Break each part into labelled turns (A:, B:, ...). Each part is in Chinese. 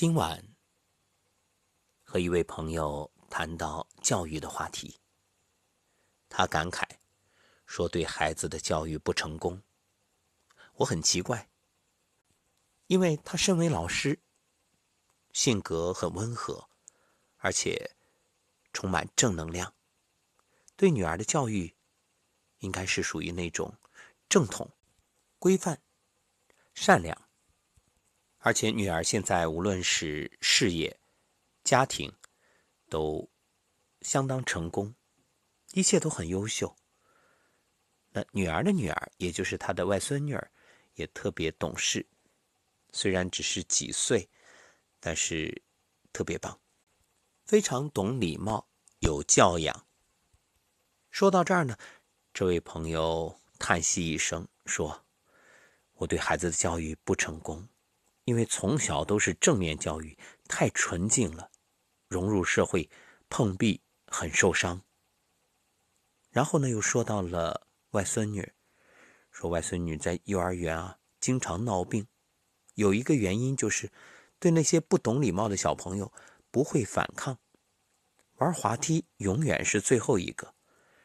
A: 今晚和一位朋友谈到教育的话题，他感慨说：“对孩子的教育不成功，我很奇怪，因为他身为老师，性格很温和，而且充满正能量，对女儿的教育应该是属于那种正统、规范、善良。”而且女儿现在无论是事业、家庭，都相当成功，一切都很优秀。那女儿的女儿，也就是她的外孙女儿，也特别懂事，虽然只是几岁，但是特别棒，非常懂礼貌，有教养。说到这儿呢，这位朋友叹息一声说：“我对孩子的教育不成功。”因为从小都是正面教育，太纯净了，融入社会碰壁很受伤。然后呢，又说到了外孙女，说外孙女在幼儿园啊经常闹病，有一个原因就是对那些不懂礼貌的小朋友不会反抗，玩滑梯永远是最后一个，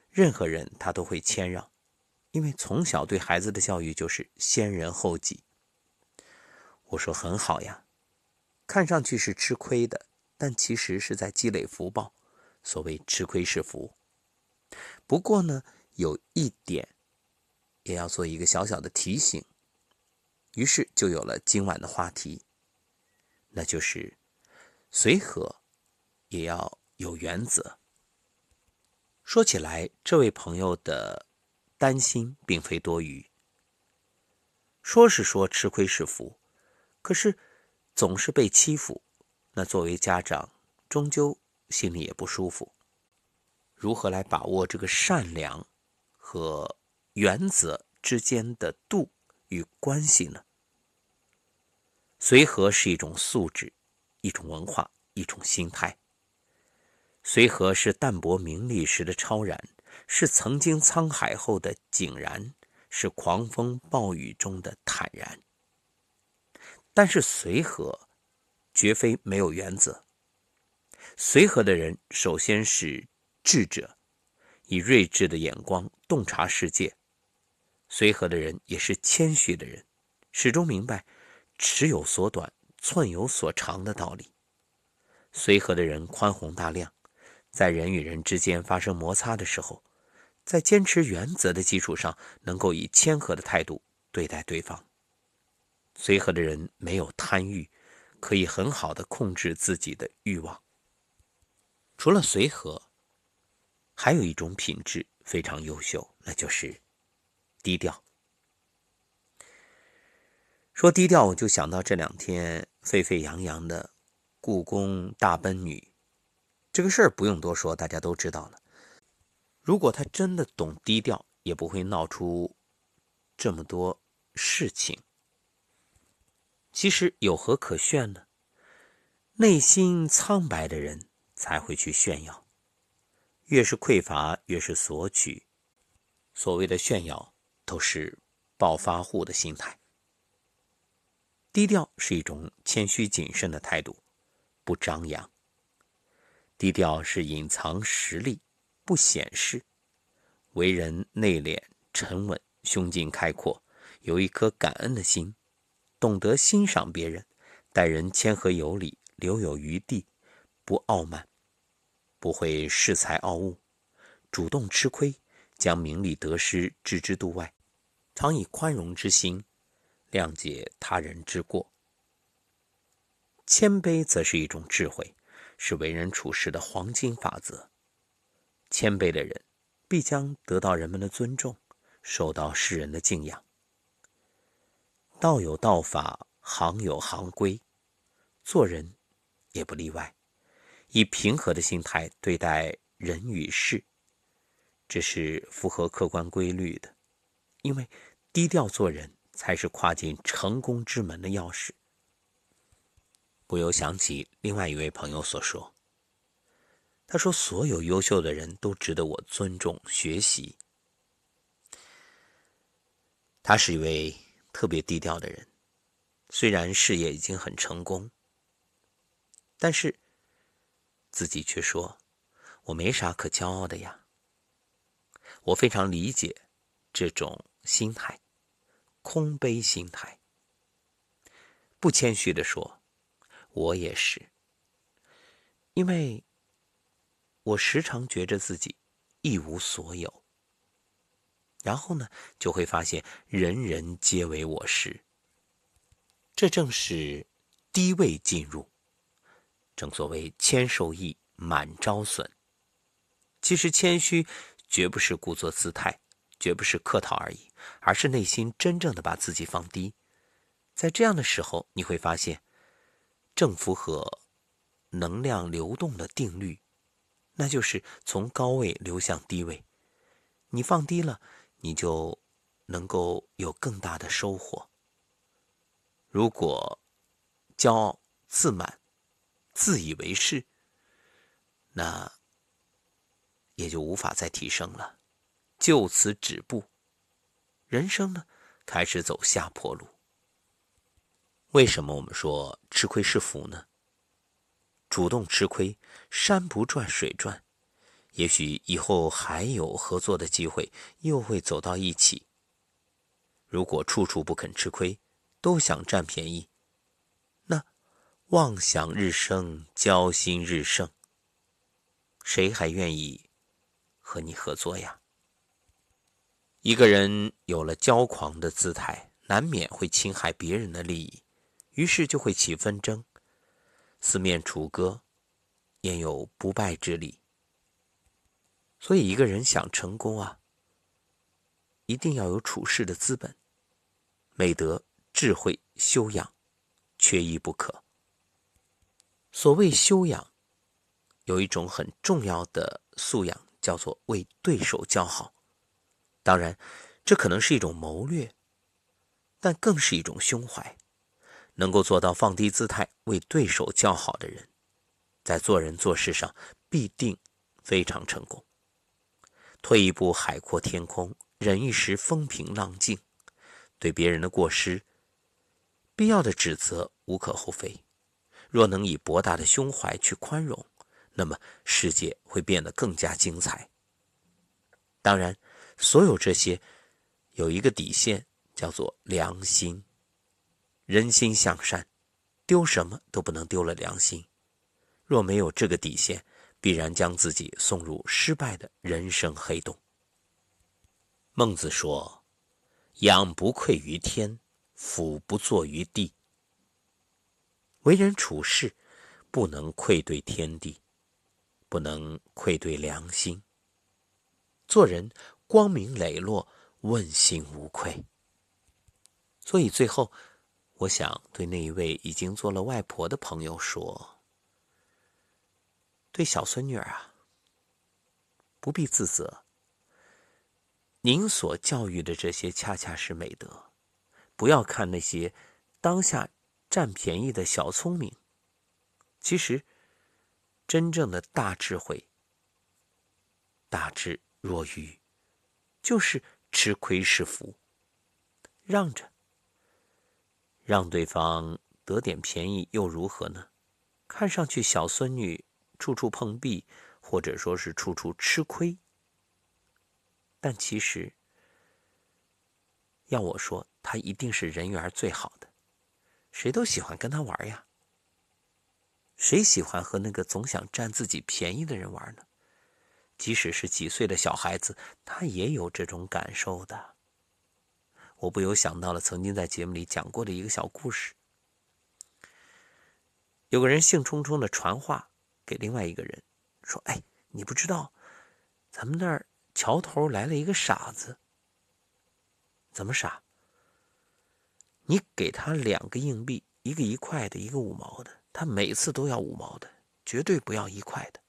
A: 任何人他都会谦让，因为从小对孩子的教育就是先人后己。我说很好呀，看上去是吃亏的，但其实是在积累福报。所谓吃亏是福。不过呢，有一点也要做一个小小的提醒。于是就有了今晚的话题，那就是随和也要有原则。说起来，这位朋友的担心并非多余。说是说吃亏是福。可是，总是被欺负，那作为家长，终究心里也不舒服。如何来把握这个善良和原则之间的度与关系呢？随和是一种素质，一种文化，一种心态。随和是淡泊名利时的超然，是曾经沧海后的井然，是狂风暴雨中的坦然。但是随和，绝非没有原则。随和的人，首先是智者，以睿智的眼光洞察世界；随和的人也是谦虚的人，始终明白“尺有所短，寸有所长”的道理。随和的人宽宏大量，在人与人之间发生摩擦的时候，在坚持原则的基础上，能够以谦和的态度对待对方。随和的人没有贪欲，可以很好的控制自己的欲望。除了随和，还有一种品质非常优秀，那就是低调。说低调，我就想到这两天沸沸扬扬的故宫大奔女，这个事儿不用多说，大家都知道了。如果他真的懂低调，也不会闹出这么多事情。其实有何可炫呢？内心苍白的人才会去炫耀，越是匮乏，越是索取。所谓的炫耀，都是暴发户的心态。低调是一种谦虚谨慎的态度，不张扬。低调是隐藏实力，不显示。为人内敛沉稳，胸襟开阔，有一颗感恩的心。懂得欣赏别人，待人谦和有礼，留有余地，不傲慢，不会恃才傲物，主动吃亏，将名利得失置之度外，常以宽容之心谅解他人之过。谦卑则是一种智慧，是为人处事的黄金法则。谦卑的人必将得到人们的尊重，受到世人的敬仰。道有道法，行有行规，做人也不例外。以平和的心态对待人与事，这是符合客观规律的。因为低调做人，才是跨进成功之门的钥匙。不由想起另外一位朋友所说：“他说，所有优秀的人都值得我尊重学习。”他是一位。特别低调的人，虽然事业已经很成功，但是自己却说：“我没啥可骄傲的呀。”我非常理解这种心态，空杯心态。不谦虚的说，我也是，因为我时常觉着自己一无所有，然后呢，就会发现人人皆为我师。这正是低位进入。正所谓谦受益，满招损。其实谦虚绝不是故作姿态，绝不是客套而已，而是内心真正的把自己放低。在这样的时候，你会发现，正符合能量流动的定律，那就是从高位流向低位。你放低了，你就能够有更大的收获。如果骄傲自满，自以为是，那也就无法再提升了，就此止步，人生呢开始走下坡路。为什么我们说吃亏是福呢？主动吃亏，山不转水转，也许以后还有合作的机会，又会走到一起。如果处处不肯吃亏，都想占便宜。那妄想日生，交心日盛。谁还愿意和你合作呀？一个人有了骄狂的姿态，难免会侵害别人的利益，于是就会起纷争。四面楚歌，焉有不败之理？所以，一个人想成功啊，一定要有处事的资本、美德、智慧、修养，缺一不可。所谓修养，有一种很重要的素养，叫做为对手叫好。当然，这可能是一种谋略，但更是一种胸怀。能够做到放低姿态为对手叫好的人，在做人做事上必定非常成功。退一步海阔天空，忍一时风平浪静。对别人的过失，必要的指责无可厚非。若能以博大的胸怀去宽容，那么世界会变得更加精彩。当然，所有这些有一个底线，叫做良心。人心向善，丢什么都不能丢了良心。若没有这个底线，必然将自己送入失败的人生黑洞。孟子说：“仰不愧于天，俯不怍于地。”为人处事，不能愧对天地，不能愧对良心。做人光明磊落，问心无愧。所以最后，我想对那一位已经做了外婆的朋友说：对小孙女啊，不必自责。您所教育的这些，恰恰是美德。不要看那些当下。占便宜的小聪明，其实真正的大智慧、大智若愚，就是吃亏是福，让着，让对方得点便宜又如何呢？看上去小孙女处处碰壁，或者说是处处吃亏，但其实要我说，他一定是人缘最好的。谁都喜欢跟他玩呀。谁喜欢和那个总想占自己便宜的人玩呢？即使是几岁的小孩子，他也有这种感受的。我不由想到了曾经在节目里讲过的一个小故事。有个人兴冲冲的传话给另外一个人，说：“哎，你不知道，咱们那儿桥头来了一个傻子。怎么傻？”你给他两个硬币，一个一块的，一个五毛的，他每次都要五毛的，绝对不要一块的。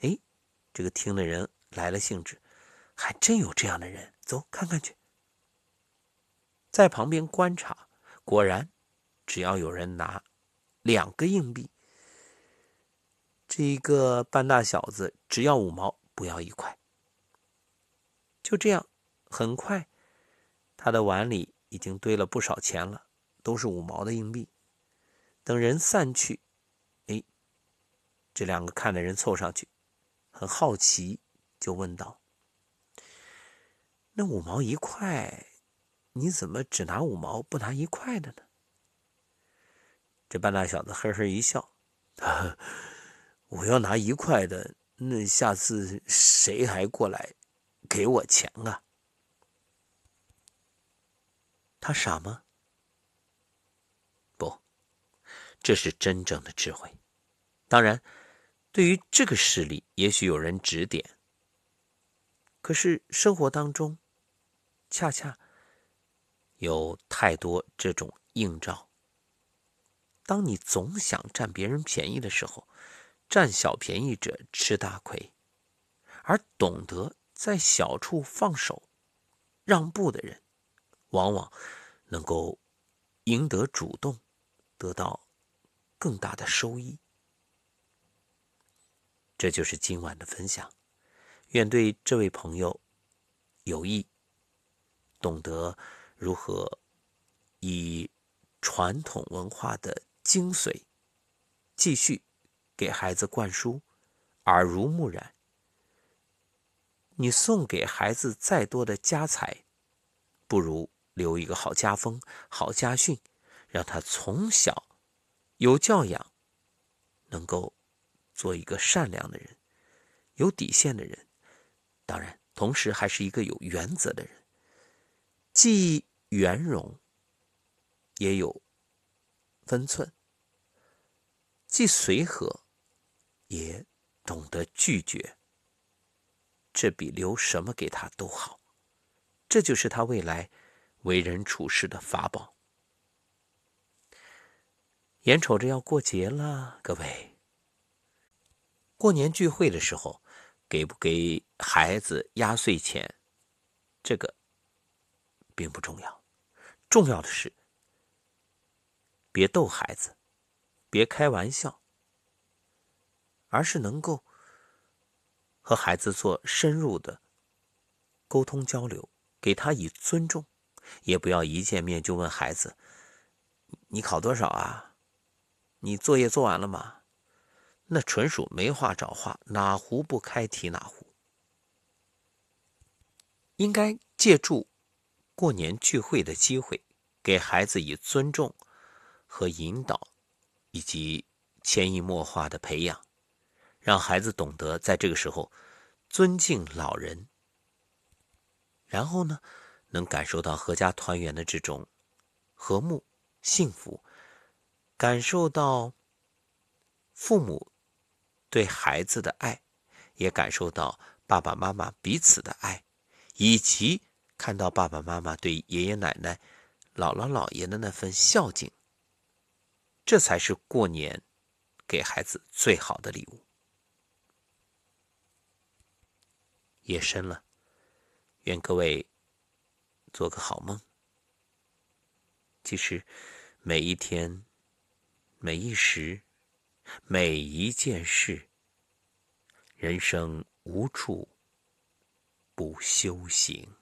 A: 哎，这个听的人来了兴致，还真有这样的人，走看看去。在旁边观察，果然，只要有人拿两个硬币，这一个半大小子只要五毛，不要一块。就这样，很快，他的碗里。已经堆了不少钱了，都是五毛的硬币。等人散去，哎这两个看的人凑上去，很好奇，就问道：“那五毛一块，你怎么只拿五毛不拿一块的呢？”这半大小子呵呵一笑：“ 我要拿一块的，那下次谁还过来给我钱啊？”他傻吗？不，这是真正的智慧。当然。对于这个事例，也许有人指点。可是生活当中，恰恰有太多这种映照。当你总想占别人便宜的时候，占小便宜者吃大亏；而懂得在小处放手、让步的人，往往能够赢得主动，得到更大的收益。这就是今晚的分享，愿对这位朋友有益，懂得如何以传统文化的精髓继续给孩子灌输，耳濡目染。你送给孩子再多的家财，不如留一个好家风、好家训，让他从小有教养，能够。做一个善良的人，有底线的人，当然，同时还是一个有原则的人，既圆融，也有分寸，既随和，也懂得拒绝。这比留什么给他都好，这就是他未来为人处事的法宝。眼瞅着要过节了，各位。过年聚会的时候，给不给孩子压岁钱，这个并不重要，重要的是别逗孩子，别开玩笑，而是能够和孩子做深入的沟通交流，给他以尊重，也不要一见面就问孩子：“你考多少啊？你作业做完了吗？”那纯属没话找话，哪壶不开提哪壶。应该借助过年聚会的机会，给孩子以尊重和引导，以及潜移默化的培养，让孩子懂得在这个时候尊敬老人，然后呢，能感受到阖家团圆的这种和睦幸福，感受到父母。对孩子的爱，也感受到爸爸妈妈彼此的爱，以及看到爸爸妈妈对爷爷奶奶、姥姥姥爷的那份孝敬，这才是过年给孩子最好的礼物。夜深了，愿各位做个好梦。其实，每一天，每一时。每一件事，人生无处不修行。